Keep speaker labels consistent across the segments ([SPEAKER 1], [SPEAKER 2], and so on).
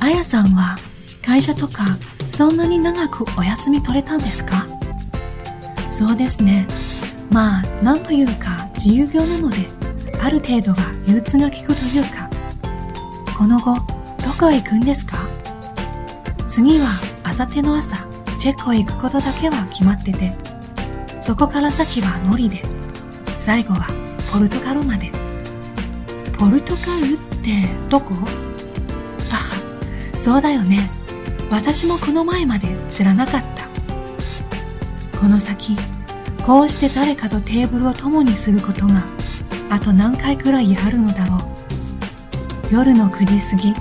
[SPEAKER 1] あやさんは会社とかそんなに長くお休み取れたんですか？そうですね。まあ、なんというか自由業なので、ある程度は憂鬱が効くというか。この後、どこへ行くんですか？次は、あさっての朝、チェックへ行くことだけは決まってて、そこから先はノリで、最後はポルトガルまで。ポルトガルってどこ、そうだよね。私もこの前まで知らなかった。この先、こうして誰かとテーブルを共にすることがあと何回くらいあるのだろう夜の9時過ぎ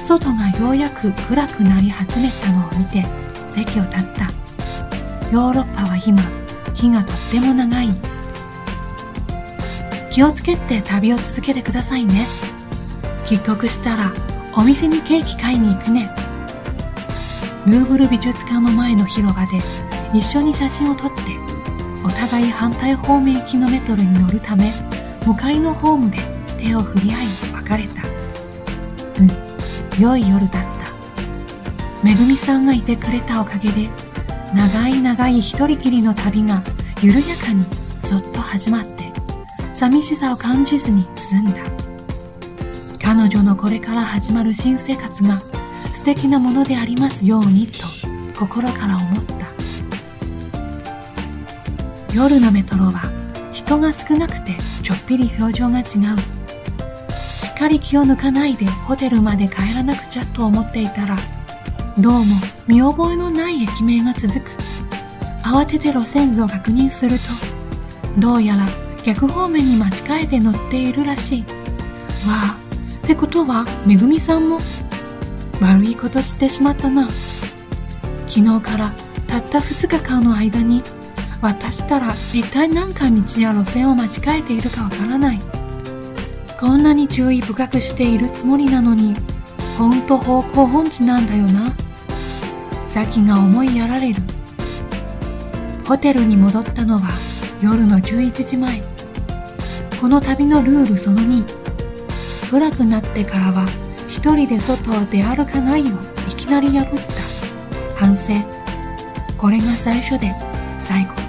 [SPEAKER 1] 外がようやく暗くなり始めたのを見て席を立ったヨーロッパは今日がとっても長い気をつけて旅を続けてくださいね帰国したらお店にケーキ買いに行くね。ルーブル美術館の前の広場で一緒に写真を撮ってお互い反対方面行きのメトロに乗るため向かいのホームで手を振り合い別れた。うん良い夜だった。めぐみさんがいてくれたおかげで長い長い一人きりの旅が緩やかにそっと始まって寂しさを感じずに済んだ。彼女のこれから始まる新生活が素敵なものでありますようにと心から思った。夜のメトロは人が少なくてちょっぴり表情が違う。しっかり気を抜かないでホテルまで帰らなくちゃと思っていたらどうも見覚えのない駅名が続く。慌てて路線図を確認するとどうやら逆方面に間違えて乗っているらしい。わあってことはめぐみさんも悪いことしてしまったな。昨日からたった2日間の間に渡したら一体何回道や路線を間違えているかわからない。こんなに注意深くしているつもりなのにほんと方向音痴なんだよな。先が思いやられる。ホテルに戻ったのは夜の11時前。この旅のルールその2暗くなってからは一人で外を出歩かないをいきなり破った。反省。これが最初で最後。